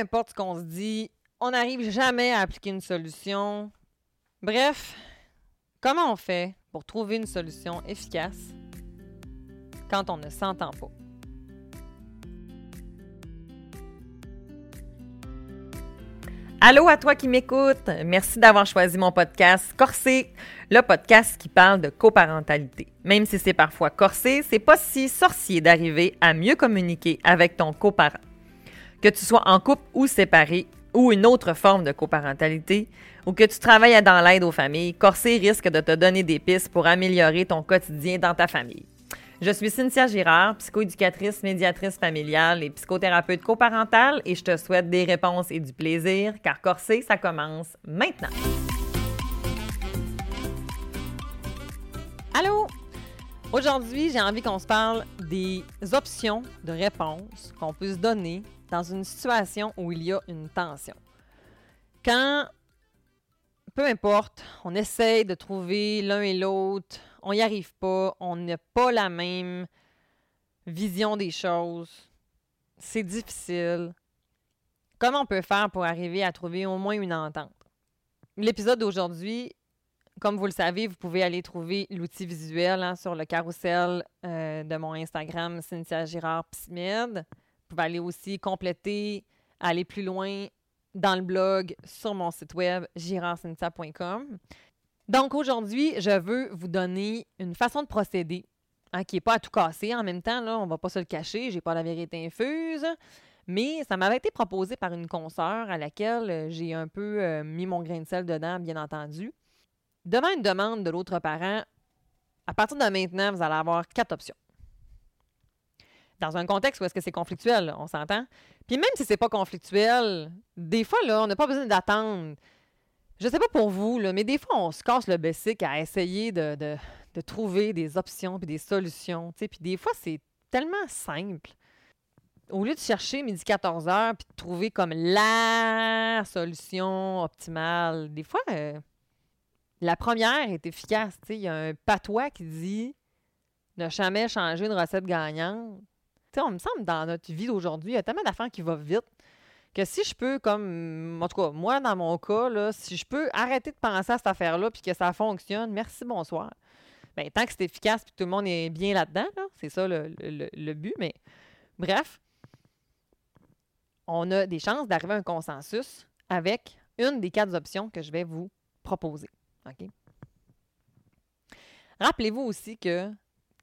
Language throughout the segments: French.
importe qu'on se dit, on n'arrive jamais à appliquer une solution. Bref, comment on fait pour trouver une solution efficace quand on ne s'entend pas? Allô à toi qui m'écoute. Merci d'avoir choisi mon podcast Corsé, le podcast qui parle de coparentalité. Même si c'est parfois corsé, c'est pas si sorcier d'arriver à mieux communiquer avec ton coparent. Que tu sois en couple ou séparé, ou une autre forme de coparentalité, ou que tu travailles dans l'aide aux familles, Corsé risque de te donner des pistes pour améliorer ton quotidien dans ta famille. Je suis Cynthia Girard, psychoéducatrice, médiatrice familiale et psychothérapeute coparentale et je te souhaite des réponses et du plaisir car Corsé, ça commence maintenant. Allô? Aujourd'hui, j'ai envie qu'on se parle des options de réponse qu'on peut se donner dans une situation où il y a une tension. Quand, peu importe, on essaye de trouver l'un et l'autre on n'y arrive pas, on n'a pas la même vision des choses, c'est difficile. Comment on peut faire pour arriver à trouver au moins une entente? L'épisode d'aujourd'hui, comme vous le savez, vous pouvez aller trouver l'outil visuel hein, sur le carrousel euh, de mon Instagram, Cynthia Girard Psymed. Vous pouvez aller aussi compléter, aller plus loin dans le blog sur mon site web girardcynthia.com. Donc aujourd'hui, je veux vous donner une façon de procéder hein, qui n'est pas à tout casser. En même temps, là, on ne va pas se le cacher, j'ai pas la vérité infuse. Mais ça m'avait été proposé par une consoeur à laquelle euh, j'ai un peu euh, mis mon grain de sel dedans, bien entendu. Devant une demande de l'autre parent, à partir de maintenant, vous allez avoir quatre options. Dans un contexte où est-ce que c'est conflictuel, on s'entend? Puis même si c'est pas conflictuel, des fois, là, on n'a pas besoin d'attendre je sais pas pour vous, mais des fois, on se casse le bessic à essayer de, trouver des options puis des solutions. Puis des fois, c'est tellement simple. Au lieu de chercher midi 14 heures puis de trouver comme la solution optimale, des fois, euh, la première est efficace. Il y a un patois qui dit ne jamais changer une recette gagnante. On me semble dans notre vie d'aujourd'hui, il y a tellement d'affaires qui vont vite que si je peux, comme, en tout cas, moi, dans mon cas, là, si je peux arrêter de penser à cette affaire-là puis que ça fonctionne, merci, bonsoir. Bien, tant que c'est efficace puis que tout le monde est bien là-dedans, c'est ça le, but. Mais bref, on a des chances d'arriver à un consensus avec une des quatre options que je vais vous proposer. OK? Rappelez-vous aussi que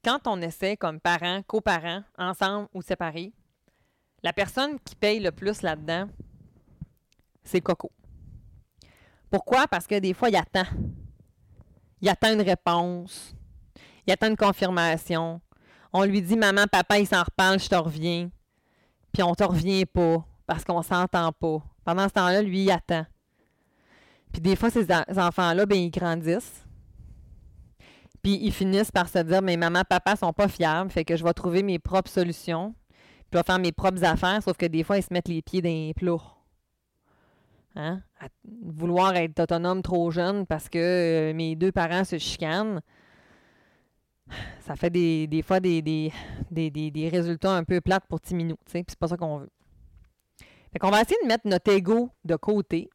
quand on essaie comme parents, coparents, ensemble ou séparés, la personne qui paye le plus là-dedans, c'est Coco. Pourquoi? Parce que des fois, il attend. Il attend une réponse. Il attend une confirmation. On lui dit Maman, papa, il s'en reparle, je te reviens. Puis on te revient pas parce qu'on s'entend pas. Pendant ce temps-là, lui, il attend. Puis des fois, ces enfants-là, ben, ils grandissent. Puis ils finissent par se dire Mais maman, papa sont pas fiables, fait que je vais trouver mes propres solutions je vais faire mes propres affaires, sauf que des fois, ils se mettent les pieds dans les plats. Hein? vouloir être autonome trop jeune parce que euh, mes deux parents se chicanent, ça fait des, fois des, des, résultats un peu plates pour Timinou. Puis c'est pas ça qu'on veut. Fait qu'on va essayer de mettre notre ego de côté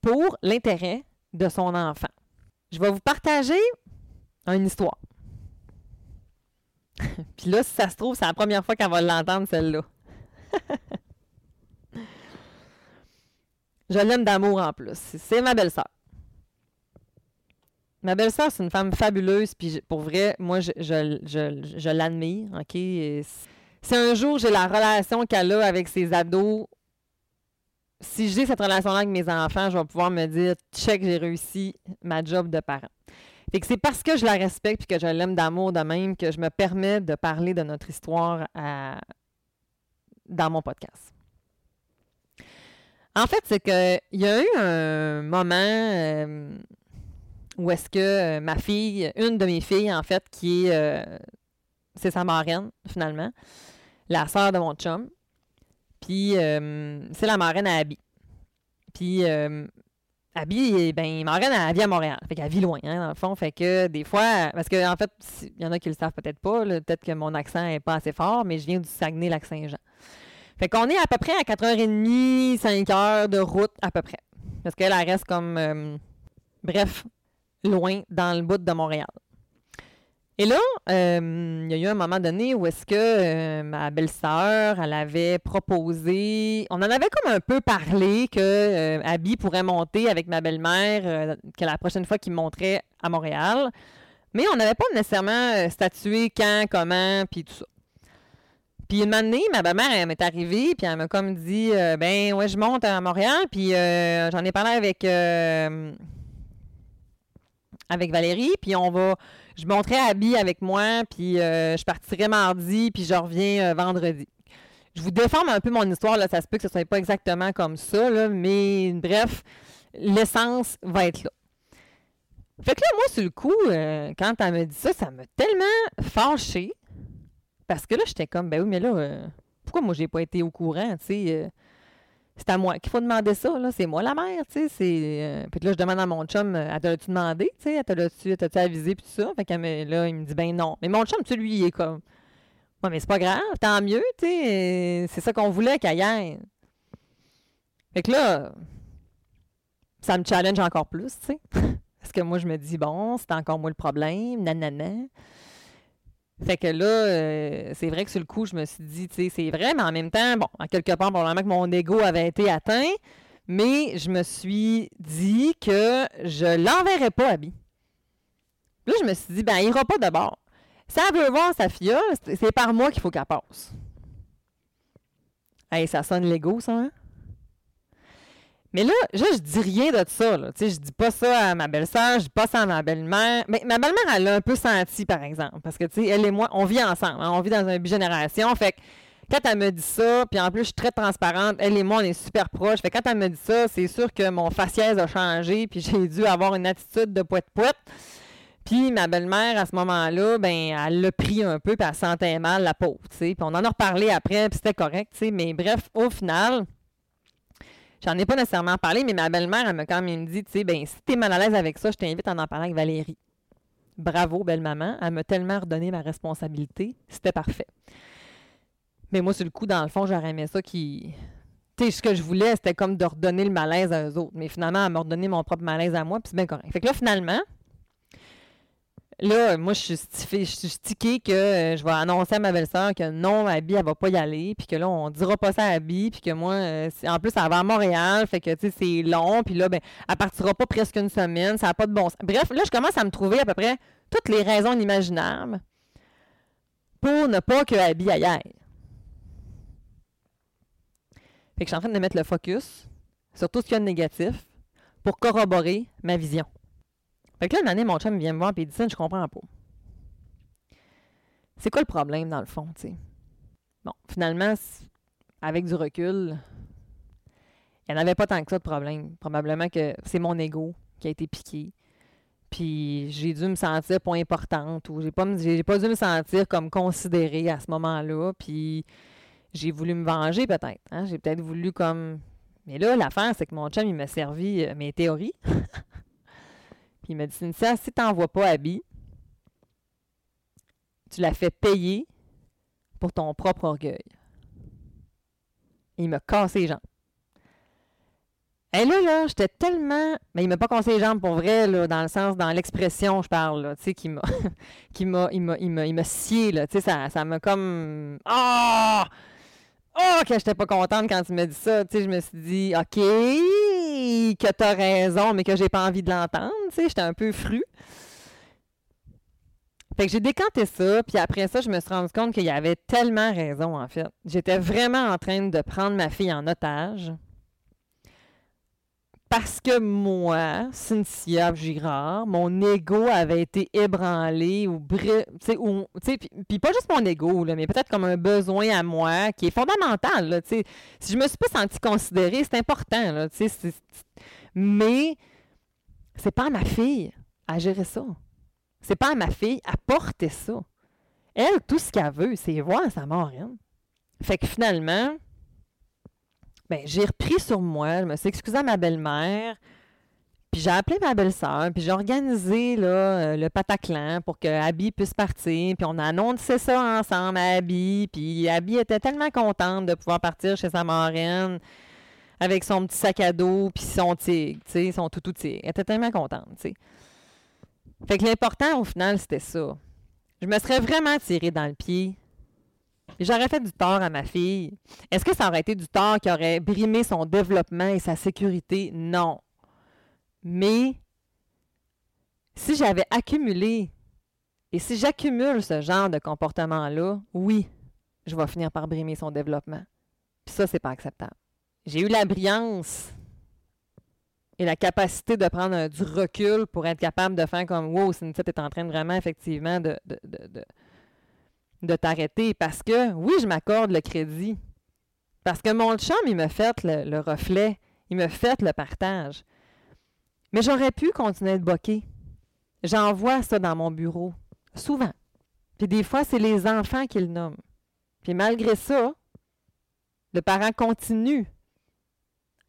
pour l'intérêt de son enfant. Je vais vous partager une histoire. Puis là, si ça se trouve, c'est la première fois qu'elle va l'entendre, celle-là. je l'aime d'amour en plus. C'est ma belle-sœur. Ma belle-sœur, c'est une femme fabuleuse, puis pour vrai, moi, je, je, l'admire, OK? Si un jour j'ai la relation qu'elle a avec ses ados, si j'ai cette relation-là avec mes enfants, je vais pouvoir me dire, check, j'ai réussi ma job de parent. Fait que c'est parce que je la respecte et que je l'aime d'amour de même que je me permets de parler de notre histoire dans mon podcast. En fait, c'est qu'il y a eu un moment euh, où est-ce que euh, ma fille, une de mes filles, en fait, qui est, euh, c'est sa marraine, finalement, la sœur de mon chum. Puis, c'est la marraine à Abby. Puis, Abby, ben, Morgane, elle vit à Montréal. Fait qu'elle vit loin, hein, dans le fond. Fait que des fois, parce qu'en en fait, il y en a qui le savent peut-être pas, peut-être que mon accent n'est pas assez fort, mais je viens du Saguenay-Lac-Saint-Jean. Fait qu'on est à peu près à 4h30, 5h de route à peu près. Parce qu'elle elle reste comme, euh, bref, loin dans le bout de Montréal. Et là, euh, il y a eu un moment donné où est-ce que euh, ma belle-sœur, elle avait proposé, on en avait comme un peu parlé que euh, Abby pourrait monter avec ma belle-mère, que la prochaine fois qu'il monterait à Montréal. Mais on n'avait pas nécessairement statué quand, comment, puis tout ça. Puis une année, ma belle-mère, elle m'est arrivée, puis elle m'a comme dit, ben ouais, je monte à Montréal, puis j'en ai parlé avec avec Valérie, puis on va je monterai Abby avec moi, puis euh, je partirai mardi, puis je reviens euh, vendredi. Je vous déforme un peu mon histoire, là, ça se peut que ce ne soit pas exactement comme ça, là, mais bref, l'essence va être là. Fait que là, moi, sur le coup, euh, quand elle me dit ça, ça m'a tellement fâchée. Parce que là, j'étais comme, ben oui, mais là, pourquoi moi, j'ai pas été au courant, tu sais? C'est à moi qu'il faut demander ça, là. C'est moi la mère, tu sais. Euh, puis là, je demande à mon chum, euh, elle tu demandé, tu sais? Elle tu t'as-tu avisé, puis tout ça? Fait que là, il me dit, ben non. Mais mon chum, tu lui, il est comme, ouais, mais c'est pas grave, tant mieux, tu sais. C'est ça qu'on voulait qu'ailleurs. Fait que là, ça me challenge encore plus, tu sais. Parce que moi, je me dis, bon, c'est encore moi le problème, nanana. Fait que là, euh, c'est vrai que sur le coup, je me suis dit, tu sais, c'est vrai, mais en même temps, bon, en quelque part, probablement que mon ego avait été atteint, mais je me suis dit que je l'enverrais pas à Bi. Là, je me suis dit, ben, il ira pas d'abord. Si elle veut voir sa fille, c'est par moi qu'il faut qu'elle passe. Hey, ça sonne l'ego, ça, hein? Mais là, je, je dis rien de ça. Là. Tu sais, je dis pas ça à ma belle-sœur, je dis pas ça à ma belle-mère. Mais ma belle-mère, elle l'a un peu senti, par exemple. Parce que, tu sais, elle et moi, on vit ensemble. Hein. on vit dans une bigénération. Fait que quand elle me dit ça, puis en plus, je suis très transparente, elle et moi, on est super proches. Fait que quand elle me dit ça, c'est sûr que mon faciès a changé, puis j'ai dû avoir une attitude de poète-poète. Puis ma belle-mère, à ce moment-là, ben elle l'a pris un peu, puis elle sentait mal, la sais. Puis on en a reparlé après, puis c'était correct. Mais bref, au final, J'en ai pas nécessairement parlé, mais ma belle-mère, elle m'a quand même dit, tu sais, ben si t'es mal à l'aise avec ça, je t'invite à en parler avec Valérie. Bravo, belle-maman. Elle m'a tellement redonné ma responsabilité. C'était parfait. Mais moi, sur le coup, dans le fond, j'aurais aimé ça qui. Tu sais, ce que je voulais, c'était comme de redonner le malaise à eux autres. Mais finalement, elle m'a redonné mon propre malaise à moi, puis c'est bien correct. Fait que là, finalement, Là, moi, je suis, stickée que euh, je vais annoncer à ma belle-sœur que non, Abby, elle va pas y aller, puis que là, on dira pas ça à Abby, puis que moi, euh, en plus, elle va à Montréal, fait que, tu sais, c'est long, puis là, ben, elle partira pas presque une semaine, ça n'a pas de bon sens. Bref, là, je commence à me trouver à peu près toutes les raisons inimaginables pour ne pas que Abby aille. Fait que je suis en train de mettre le focus sur tout ce qu'il y a de négatif pour corroborer ma vision. Fait que là, une année, mon chum vient me voir et il dit ça, je comprends pas. C'est quoi le problème, dans le fond, tu sais? Bon, finalement, avec du recul, il n'y en avait pas tant que ça de problème. Probablement que c'est mon ego qui a été piqué. Puis j'ai dû me sentir pas importante ou j'ai pas, pas dû me sentir comme considérée à ce moment-là. Puis j'ai voulu me venger peut-être. Hein? J'ai peut-être voulu comme. Mais là, l'affaire, c'est que mon chum, il m'a servi euh, mes théories. Puis il m'a dit Cynthia, si tu n'envoies pas Abby, tu la fais payer pour ton propre orgueil. il m'a cassé les jambes. Et là, là, j'étais tellement. Mais il m'a pas cassé les jambes pour vrai, là, dans le sens, dans l'expression, je parle, tu sais, qui m'a. Il m'a. Il il scié, là. Tu sais, ça, ça m'a comme. Ah! Oh! que j'étais pas contente quand il m'a dit ça. Tu sais, je me suis dit, OK, que tu as raison, mais que j'ai pas envie de l'entendre. Tu sais, j'étais un peu fru. Fait que j'ai décanté ça, puis après ça, je me suis rendu compte qu'il y avait tellement raison, en fait. J'étais vraiment en train de prendre ma fille en otage. Parce que moi, Cynthia Girard, mon ego avait été ébranlé ou ou puis pas juste mon ego mais peut-être comme un besoin à moi qui est fondamental là, si je me suis pas sentie considérée, c'est important là, mais c'est pas à ma fille à gérer ça. C'est pas à ma fille à porter ça. Elle, tout ce qu'elle veut, c'est voir sa mort. Fait que finalement, ben, j'ai repris sur moi, je me suis excusée à ma belle-mère, Puis j'ai appelé ma belle-sœur, puis j'ai organisé euh, le pataclan pour que Abby puisse partir. Puis on a annoncé ça ensemble à Abby. Puis Abby était tellement contente de pouvoir partir chez sa marraine avec son petit sac à dos, puis son tigre, son toutou tigre. Elle était tellement contente, tu sais. Fait que l'important, au final, c'était ça. Je me serais vraiment tiré dans le pied. J'aurais fait du tort à ma fille. Est-ce que ça aurait été du tort qui aurait brimé son développement et sa sécurité? Non. Mais si j'avais accumulé et si j'accumule ce genre de comportement-là, oui, je vais finir par brimer son développement. Puis ça, c'est pas acceptable. J'ai eu la brillance et la capacité de prendre du recul pour être capable de faire comme Wow, Cynthia, tu es en train de vraiment effectivement de, t'arrêter. Parce que oui, je m'accorde le crédit. Parce que mon chum, il me fait le, le reflet, il me fait le partage. Mais j'aurais pu continuer de boquer. J'en vois ça dans mon bureau, souvent. Puis des fois, c'est les enfants qui le nomment. Puis malgré ça, le parent continue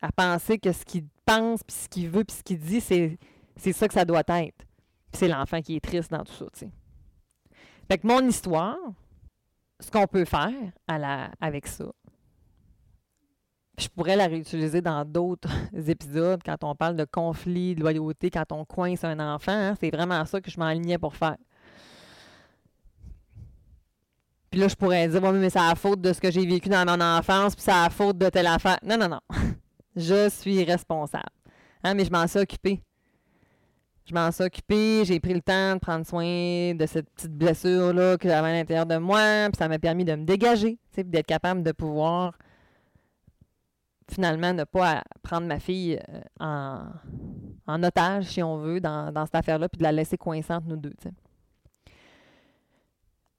à penser que ce qu'il pense, puis ce qu'il veut, puis ce qu'il dit, c'est, c'est ça que ça doit être. Puis c'est l'enfant qui est triste dans tout ça, tu sais. Fait que mon histoire, ce qu'on peut faire à la, avec ça, je pourrais la réutiliser dans d'autres épisodes quand on parle de conflit, de loyauté, quand on coince un enfant. Hein, c'est vraiment ça que je m'alignais pour faire. Puis là, je pourrais dire, bon, mais c'est la faute de ce que j'ai vécu dans mon enfance, puis c'est la faute de telle affaire. Non, non, non. je suis responsable. Hein, mais je m'en suis occupée. Je m'en suis occupée, j'ai pris le temps de prendre soin de cette petite blessure-là que j'avais à l'intérieur de moi, puis ça m'a permis de me dégager, d'être capable de pouvoir finalement ne pas prendre ma fille euh, en, otage, si on veut, dans, dans cette affaire-là, puis de la laisser coincante, nous deux.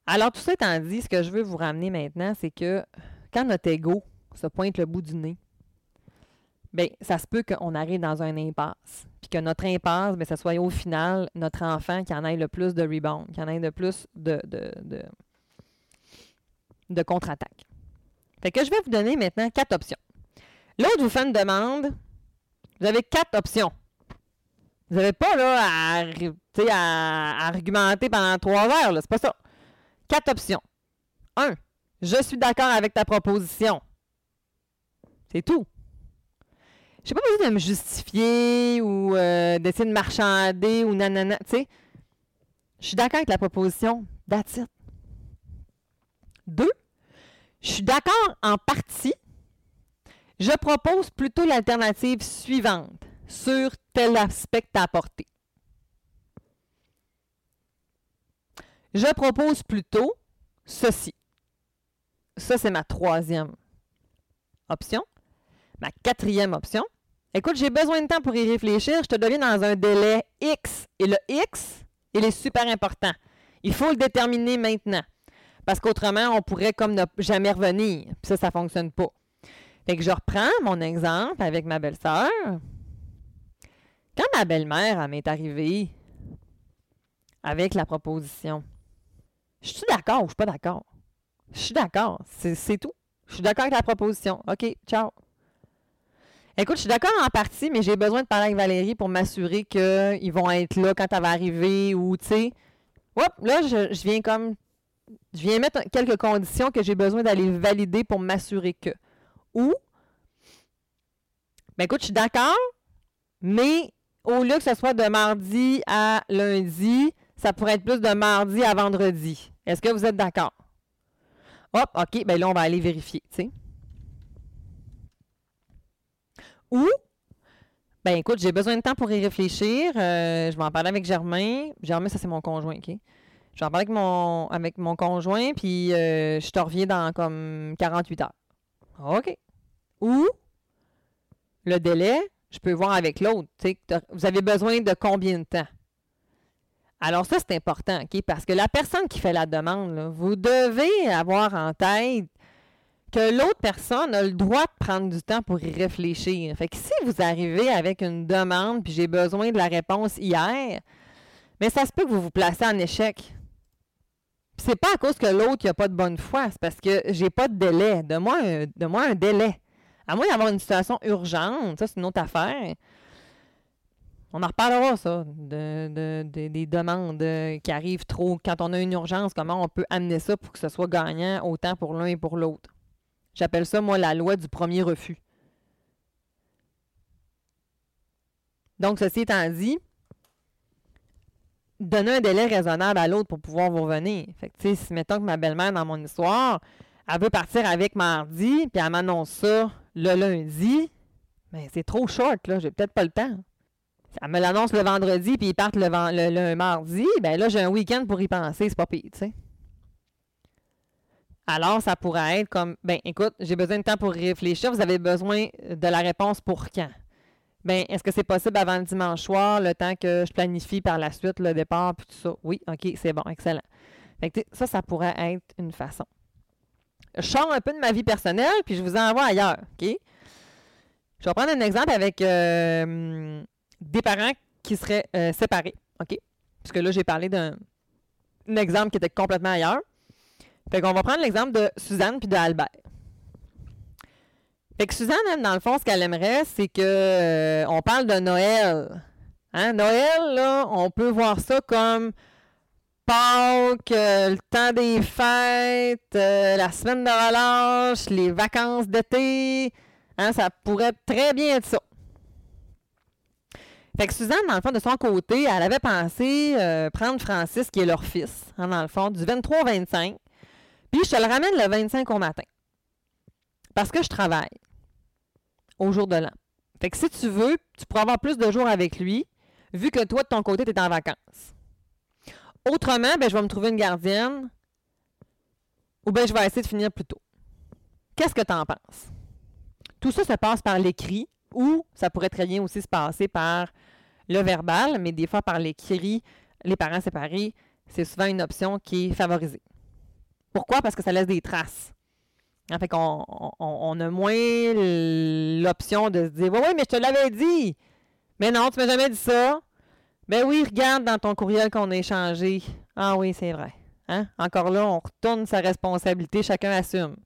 Alors, tout ça étant dit, ce que je veux vous ramener maintenant, c'est que quand notre ego se pointe le bout du nez, bien, ça se peut qu'on arrive dans un impasse. Puis que notre impasse, bien, ce soit au final notre enfant qui en ait le plus de rebound, qui en ait le plus de, de, de, de contre-attaque. Fait que je vais vous donner maintenant quatre options. L'autre vous fait une demande. Vous avez quatre options. Vous n'avez pas là, à, à, argumenter pendant trois heures. C'est pas ça. Quatre options. Un, je suis d'accord avec ta proposition. C'est tout. Je n'ai pas besoin de me justifier ou euh, d'essayer de marchander ou nanana. Tu sais, je suis d'accord avec la proposition. That's. Deux, je suis d'accord en partie je propose plutôt l'alternative suivante sur tel aspect à apporter. Je propose plutôt ceci. Ça, c'est ma troisième option. Ma quatrième option. Écoute, j'ai besoin de temps pour y réfléchir. Je te donne dans un délai X. Et le X, il est super important. Il faut le déterminer maintenant. Parce qu'autrement, on pourrait comme ne jamais revenir. Puis ça, ça ne fonctionne pas. Fait que je reprends mon exemple avec ma belle-sœur. Quand ma belle-mère m'est arrivée avec la proposition, je suis d'accord ou je suis pas d'accord? Je suis d'accord. C'est tout. Je suis d'accord avec la proposition. OK, ciao. Écoute, je suis d'accord en partie, mais j'ai besoin de parler avec Valérie pour m'assurer qu'ils vont être là quand elle va arriver ou, tu sais. là, je, je, viens comme. Je viens mettre quelques conditions que j'ai besoin d'aller valider pour m'assurer que. Ou, ben écoute, je suis d'accord, mais au lieu que ce soit de mardi à lundi, ça pourrait être plus de mardi à vendredi. Est-ce que vous êtes d'accord? Hop, OK, ben là, on va aller vérifier, tu sais. Ou, ben écoute, j'ai besoin de temps pour y réfléchir. Euh, je vais en parler avec Germain. Germain, ça, c'est mon conjoint, OK? Je vais en parler avec mon, conjoint, puis euh, je te reviens dans comme 48 heures. OK. Ou le délai, je peux voir avec l'autre. Vous avez besoin de combien de temps? Alors ça, c'est important, OK? Parce que la personne qui fait la demande, vous devez avoir en tête que l'autre personne a le droit de prendre du temps pour y réfléchir. Fait que si vous arrivez avec une demande puis j'ai besoin de la réponse hier, mais ça se peut que vous vous placez en échec. C'est pas à cause que l'autre n'a pas de bonne foi, c'est parce que j'ai pas de délai. De moi, de un délai. À moins d'avoir une situation urgente, ça c'est une autre affaire. On en reparlera, ça, de, des demandes euh, qui arrivent trop. Quand on a une urgence, comment on peut amener ça pour que ce soit gagnant autant pour l'un et pour l'autre? J'appelle ça, moi, la loi du premier refus. Donc, ceci étant dit, donner un délai raisonnable à l'autre pour pouvoir vous revenir. Fait que, si mettons que ma belle-mère, dans mon histoire, elle veut partir avec mardi, puis elle m'annonce ça le lundi, mais ben, c'est trop short, là, j'ai peut-être pas le temps. Elle me l'annonce le vendredi, puis ils partent le, le, mardi. Ben là, j'ai un week-end pour y penser, c'est pas pire, tu sais. Alors, ça pourrait être comme, ben écoute, j'ai besoin de temps pour réfléchir. Vous avez besoin de la réponse pour quand? Ben, est-ce que c'est possible avant le dimanche soir, le temps que je planifie par la suite le départ, puis tout ça? Oui, OK, c'est bon, excellent. Fait ça, ça pourrait être une façon. Je sors un peu de ma vie personnelle, puis je vous envoie ailleurs, OK? Je vais prendre un exemple avec euh, des parents qui seraient euh, séparés, OK? Parce que là, j'ai parlé d'un exemple qui était complètement ailleurs. Fait qu'on va prendre l'exemple de Suzanne puis de Albert. Fait que Suzanne, dans le fond, ce qu'elle aimerait, c'est que euh, on parle de Noël. Hein? Noël, là, on peut voir ça comme Pâques, euh, le temps des fêtes, la semaine de relâche, les vacances d'été. Hein? Ça pourrait très bien être ça. Fait que Suzanne, dans le fond, de son côté, elle avait pensé euh, prendre Francis, qui est leur fils, hein, dans le fond, du 23 au 25. Je te le ramène le 25 au matin. Parce que je travaille au jour de l'an. Fait que si tu veux, tu pourras avoir plus de jours avec lui, vu que toi, de ton côté, tu es en vacances. Autrement, ben, je vais me trouver une gardienne ou bien je vais essayer de finir plus tôt. Qu'est-ce que tu en penses? Tout ça se passe par l'écrit ou ça pourrait très bien aussi se passer par le verbal, mais des fois par l'écrit, les parents séparés, c'est souvent une option qui est favorisée. Pourquoi? Parce que ça laisse des traces. En fait qu'on on, a moins l'option de se dire Oui, oui, mais je te l'avais dit. Mais non, tu m'as jamais dit ça. Ben oui, regarde dans ton courriel qu'on a échangé. Ah oui, c'est vrai. Hein? Encore là, on retourne sa responsabilité, chacun assume.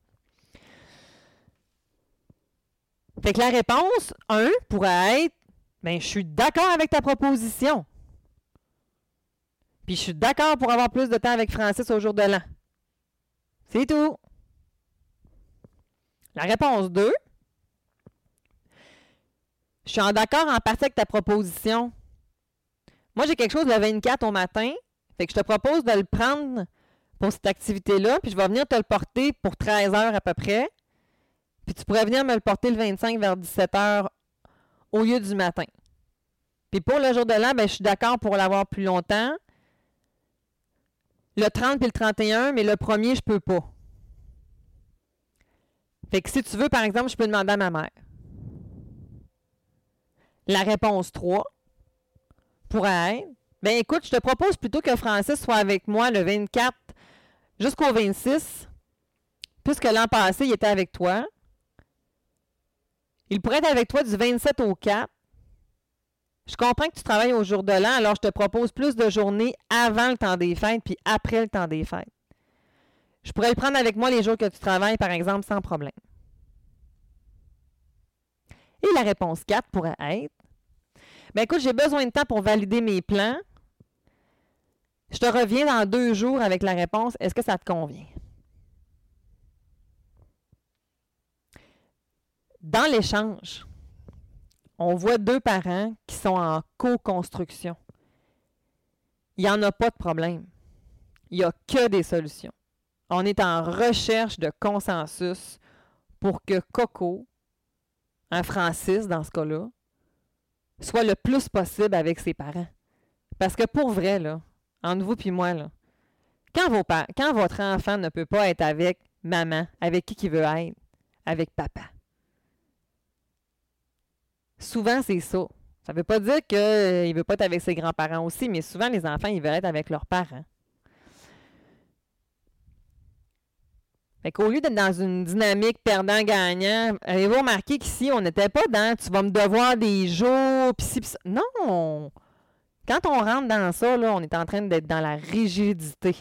Fait que la réponse 1 pourrait être ben, je suis d'accord avec ta proposition. Puis je suis d'accord pour avoir plus de temps avec Francis au jour de l'an. C'est tout. La réponse 2. Je suis en d'accord en partie avec ta proposition. Moi, j'ai quelque chose le 24 au matin. Fait que je te propose de le prendre pour cette activité-là, puis je vais venir te le porter pour 13 heures à peu près. Puis tu pourrais venir me le porter le 25 vers 17 heures au lieu du matin. Puis pour le jour de l'an, ben, je suis d'accord pour l'avoir plus longtemps. Le 30 puis le 31, mais le premier, je peux pas. Fait que si tu veux, par exemple, je peux demander à ma mère. La réponse 3 pourrait être ben écoute, je te propose plutôt que Francis soit avec moi le 24 jusqu'au 26, puisque l'an passé, il était avec toi. Il pourrait être avec toi du 27 au 4. Je comprends que tu travailles au jour de l'an, alors je te propose plus de journées avant le temps des fêtes puis après le temps des fêtes. Je pourrais le prendre avec moi les jours que tu travailles, par exemple, sans problème. Et la réponse 4 pourrait être Bien écoute, j'ai besoin de temps pour valider mes plans. Je te reviens dans deux jours avec la réponse. Est-ce que ça te convient? Dans l'échange, on voit deux parents qui sont en co-construction. Il n'y en a pas de problème. Il n'y a que des solutions. On est en recherche de consensus pour que Coco, un Francis dans ce cas-là, soit le plus possible avec ses parents. Parce que pour vrai, là, entre vous puis moi, là, quand, vos quand votre enfant ne peut pas être avec maman, avec qui il veut être, avec papa. Souvent, c'est ça. Ça ne veut pas dire qu'il ne veut pas être avec ses grands-parents aussi, mais souvent, les enfants, ils veulent être avec leurs parents. Fait qu'au lieu d'être dans une dynamique perdant-gagnant, avez-vous remarqué qu'ici, on n'était pas dans tu vas me devoir des jours, pis si, Non! Quand on rentre dans ça, là, on est en train d'être dans la rigidité.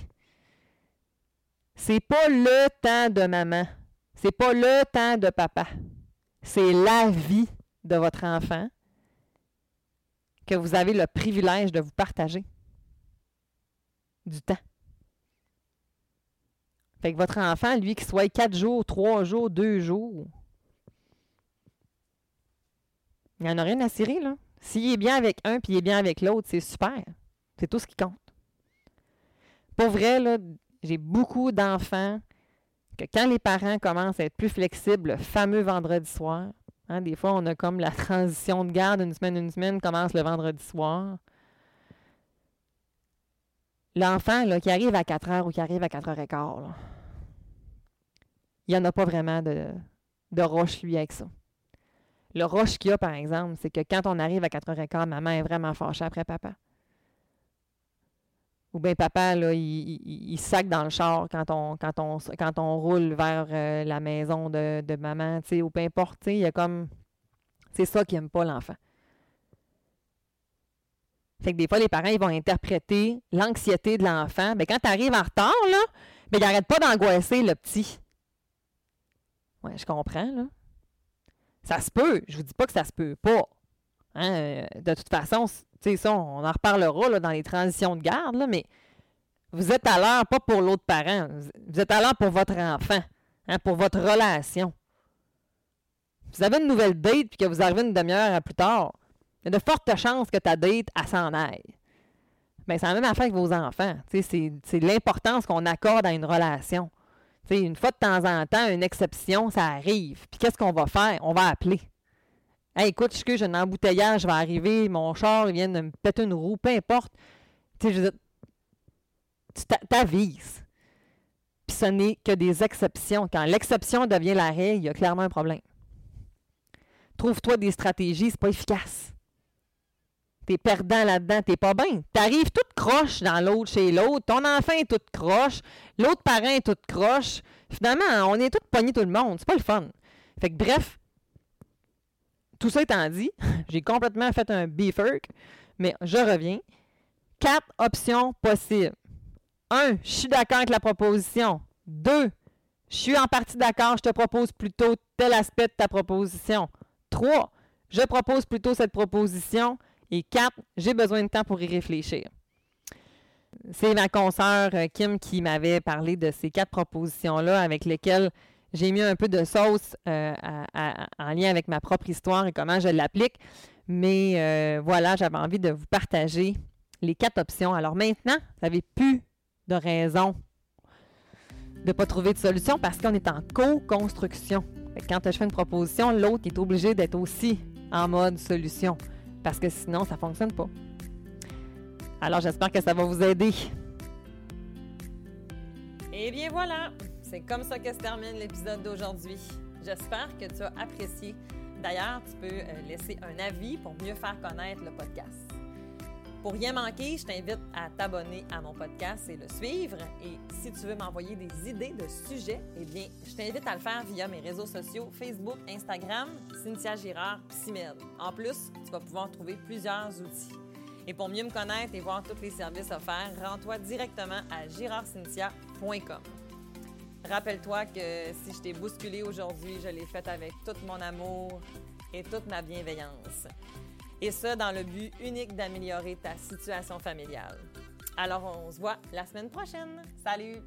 C'est pas le temps de maman. C'est pas le temps de papa. C'est la vie de votre enfant que vous avez le privilège de vous partager du temps. Fait que votre enfant, lui, qu'il soit quatre jours, trois jours, deux jours, il n'y en a rien à cirer, là. S'il est bien avec un puis il est bien avec l'autre, c'est super. C'est tout ce qui compte. Pour vrai, j'ai beaucoup d'enfants que quand les parents commencent à être plus flexibles, le fameux vendredi soir, hein, des fois on a comme la transition de garde, une semaine, une semaine commence le vendredi soir. L'enfant qui arrive à 4 heures ou qui arrive à 4 heures et quart, il n'y en a pas vraiment de, de roche, lui, avec ça. Le roche qu'il y a, par exemple, c'est que quand on arrive à 4 heures et quart, maman est vraiment fâchée après papa. Ou bien papa, là, il, sac dans le char quand on, quand on, quand on roule vers euh, la maison de, de maman, ou peu importe, il y a comme... C'est ça qui n'aime pas l'enfant. Fait que des fois, les parents, ils vont interpréter l'anxiété de l'enfant. Mais ben, quand tu arrives en retard, là, ben, il n'arrête pas d'angoisser le petit. Oui, je comprends, là. Ça se peut. Je vous dis pas que ça se peut pas. Hein, euh, de toute façon, ça, on en reparlera là, dans les transitions de garde, mais vous êtes à l'heure pas pour l'autre parent. Vous êtes à l'heure pour votre enfant, hein, pour votre relation. Vous avez une nouvelle date puis que vous arrivez une demi-heure plus tard. Il y a de fortes chances que ta date, s'en aille. Mais c'est la même affaire avec vos enfants. C'est l'importance qu'on accorde à une relation. une fois de temps en temps, une exception, ça arrive. Puis qu'est-ce qu'on va faire? On va appeler. Hey, écoute, je j'ai un embouteillage, je vais arriver, mon char, il vient de me péter une roue, peu importe. Tu sais, tu t'avises. Puis ce n'est que des exceptions. Quand l'exception devient la règle, il y a clairement un problème. Trouve-toi des stratégies, c'est pas efficace. T'es perdant là-dedans, t'es pas bien. T'arrives toute croche dans l'autre chez l'autre, ton enfant est toute croche, l'autre parent est toute croche. Finalement, on est tous pognés tout le monde. C'est pas le fun. Fait que bref, tout ça étant dit, j'ai complètement fait un beeferk, mais je reviens. Quatre options possibles. Un, je suis d'accord avec la proposition. Deux, je suis en partie d'accord, je te propose plutôt tel aspect de ta proposition. Trois, je propose plutôt cette proposition. Et quatre, j'ai besoin de temps pour y réfléchir. C'est ma consoeur euh, Kim qui m'avait parlé de ces quatre propositions-là avec lesquelles j'ai mis un peu de sauce euh, en lien avec ma propre histoire et comment je l'applique. Mais euh, voilà, j'avais envie de vous partager les quatre options. Alors maintenant, vous n'avez plus de raison de ne pas trouver de solution parce qu'on est en co-construction. Quand je fais une proposition, l'autre est obligé d'être aussi en mode solution parce que sinon, ça ne fonctionne pas. Alors, j'espère que ça va vous aider. Eh bien voilà, c'est comme ça que se termine l'épisode d'aujourd'hui. J'espère que tu as apprécié. D'ailleurs, tu peux euh, laisser un avis pour mieux faire connaître le podcast. Pour rien manquer, je t'invite à t'abonner à mon podcast et le suivre. Et si tu veux m'envoyer des idées de sujets, eh bien, je t'invite à le faire via mes réseaux sociaux Facebook, Instagram, Cynthia Girard, Psymed. En plus, tu vas pouvoir trouver plusieurs outils. Et pour mieux me connaître et voir tous les services offerts, rends-toi directement à girardcynthia.com. Rappelle-toi que si je t'ai bousculé aujourd'hui, je l'ai fait avec tout mon amour et toute ma bienveillance. Et ça dans le but unique d'améliorer ta situation familiale. Alors on se voit la semaine prochaine. Salut!